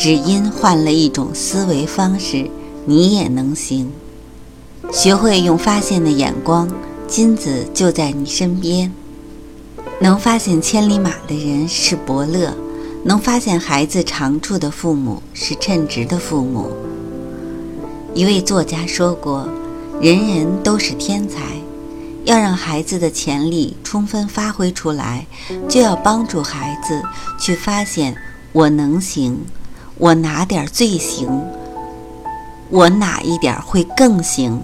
只因换了一种思维方式，你也能行。学会用发现的眼光，金子就在你身边。能发现千里马的人是伯乐，能发现孩子长处的父母是称职的父母。一位作家说过：“人人都是天才，要让孩子的潜力充分发挥出来，就要帮助孩子去发现我能行。”我哪点最行？我哪一点会更行？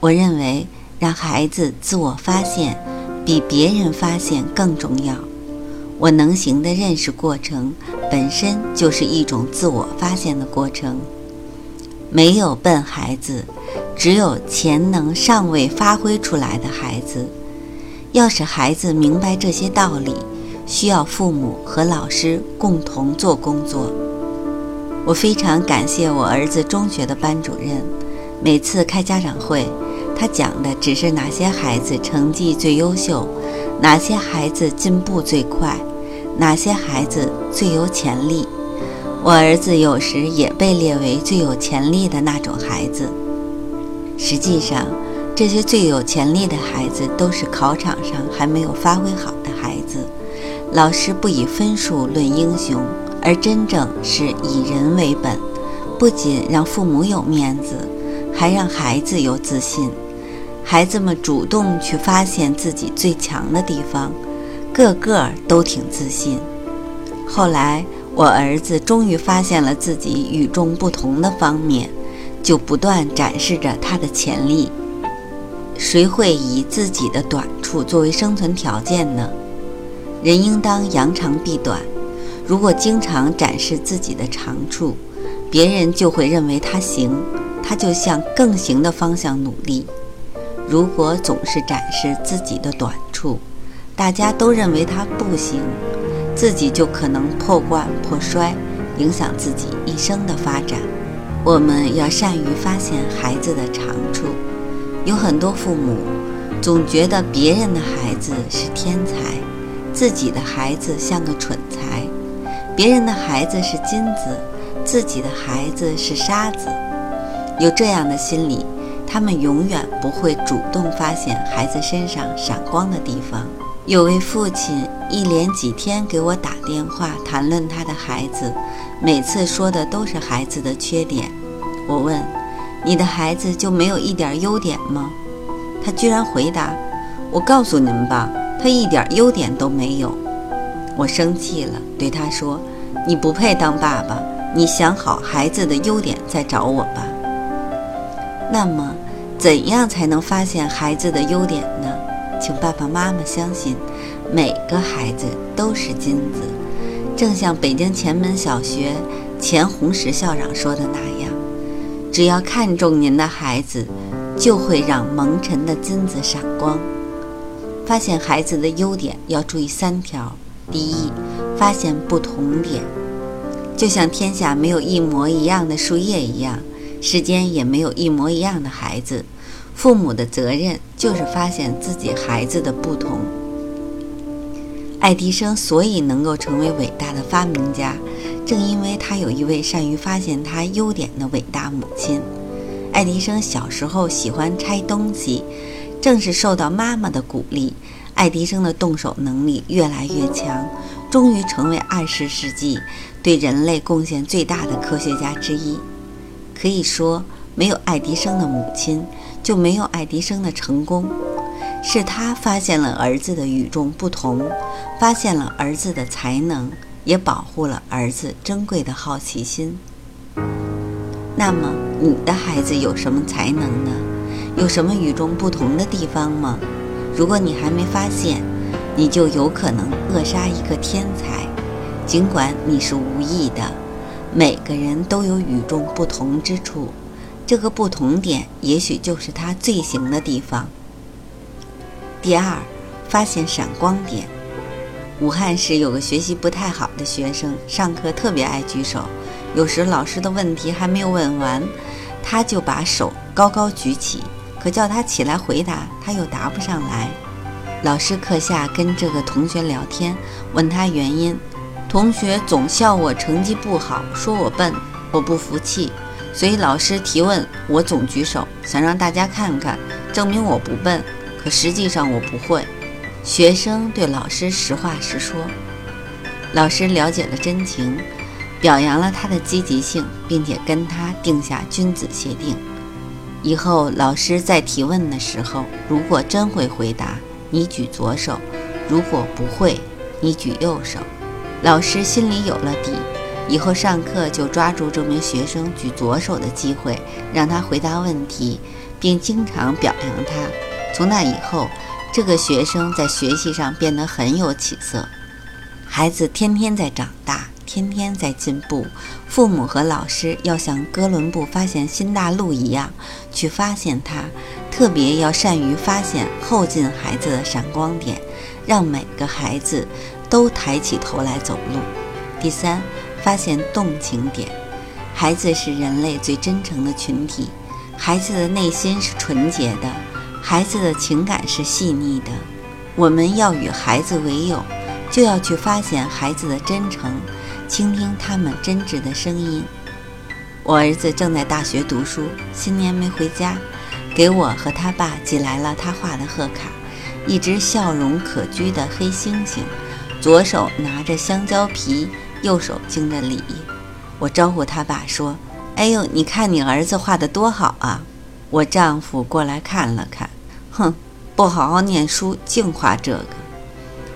我认为让孩子自我发现，比别人发现更重要。我能行的认识过程本身就是一种自我发现的过程。没有笨孩子，只有潜能尚未发挥出来的孩子。要使孩子明白这些道理，需要父母和老师共同做工作。我非常感谢我儿子中学的班主任，每次开家长会，他讲的只是哪些孩子成绩最优秀，哪些孩子进步最快，哪些孩子最有潜力。我儿子有时也被列为最有潜力的那种孩子。实际上，这些最有潜力的孩子都是考场上还没有发挥好的孩子。老师不以分数论英雄。而真正是以人为本，不仅让父母有面子，还让孩子有自信。孩子们主动去发现自己最强的地方，个个都挺自信。后来，我儿子终于发现了自己与众不同的方面，就不断展示着他的潜力。谁会以自己的短处作为生存条件呢？人应当扬长避短。如果经常展示自己的长处，别人就会认为他行，他就向更行的方向努力；如果总是展示自己的短处，大家都认为他不行，自己就可能破罐破摔，影响自己一生的发展。我们要善于发现孩子的长处。有很多父母总觉得别人的孩子是天才，自己的孩子像个蠢材。别人的孩子是金子，自己的孩子是沙子。有这样的心理，他们永远不会主动发现孩子身上闪光的地方。有位父亲一连几天给我打电话谈论他的孩子，每次说的都是孩子的缺点。我问：“你的孩子就没有一点优点吗？”他居然回答：“我告诉你们吧，他一点优点都没有。”我生气了，对他说：“你不配当爸爸，你想好孩子的优点再找我吧。”那么，怎样才能发现孩子的优点呢？请爸爸妈妈相信，每个孩子都是金子。正像北京前门小学钱红石校长说的那样：“只要看中您的孩子，就会让蒙尘的金子闪光。”发现孩子的优点要注意三条。第一，发现不同点，就像天下没有一模一样的树叶一样，世间也没有一模一样的孩子。父母的责任就是发现自己孩子的不同。爱迪生所以能够成为伟大的发明家，正因为他有一位善于发现他优点的伟大母亲。爱迪生小时候喜欢拆东西，正是受到妈妈的鼓励。爱迪生的动手能力越来越强，终于成为二十世纪对人类贡献最大的科学家之一。可以说，没有爱迪生的母亲，就没有爱迪生的成功。是他发现了儿子的与众不同，发现了儿子的才能，也保护了儿子珍贵的好奇心。那么，你的孩子有什么才能呢？有什么与众不同的地方吗？如果你还没发现，你就有可能扼杀一个天才。尽管你是无意的，每个人都有与众不同之处，这个不同点也许就是他最行的地方。第二，发现闪光点。武汉市有个学习不太好的学生，上课特别爱举手，有时老师的问题还没有问完，他就把手高高举起，可叫他起来回答，他又答不上来。老师课下跟这个同学聊天，问他原因，同学总笑我成绩不好，说我笨，我不服气，所以老师提问，我总举手，想让大家看看，证明我不笨，可实际上我不会。学生对老师实话实说，老师了解了真情，表扬了他的积极性，并且跟他定下君子协定：以后老师在提问的时候，如果真会回答，你举左手；如果不会，你举右手。老师心里有了底，以后上课就抓住这名学生举左手的机会，让他回答问题，并经常表扬他。从那以后。这个学生在学习上变得很有起色，孩子天天在长大，天天在进步。父母和老师要像哥伦布发现新大陆一样去发现它，特别要善于发现后进孩子的闪光点，让每个孩子都抬起头来走路。第三，发现动情点。孩子是人类最真诚的群体，孩子的内心是纯洁的。孩子的情感是细腻的，我们要与孩子为友，就要去发现孩子的真诚，倾听他们真挚的声音。我儿子正在大学读书，新年没回家，给我和他爸寄来了他画的贺卡，一只笑容可掬的黑猩猩，左手拿着香蕉皮，右手敬着礼。我招呼他爸说：“哎呦，你看你儿子画的多好啊！”我丈夫过来看了看。哼，不好好念书，净画这个。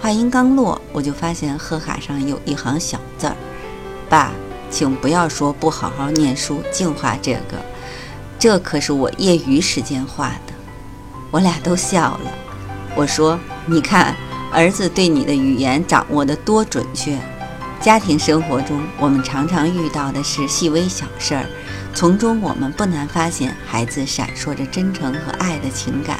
话音刚落，我就发现贺卡上有一行小字儿：“爸，请不要说不好好念书，净画这个。这可是我业余时间画的。”我俩都笑了。我说：“你看，儿子对你的语言掌握的多准确。”家庭生活中，我们常常遇到的是细微小事儿。从中，我们不难发现孩子闪烁着真诚和爱的情感。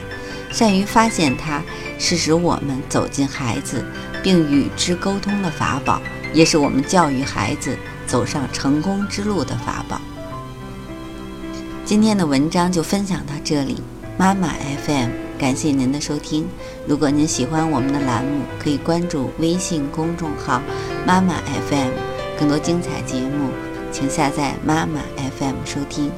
善于发现它，是使我们走进孩子并与之沟通的法宝，也是我们教育孩子走上成功之路的法宝。今天的文章就分享到这里，妈妈 FM，感谢您的收听。如果您喜欢我们的栏目，可以关注微信公众号“妈妈 FM”，更多精彩节目。请下载妈妈 FM 收听。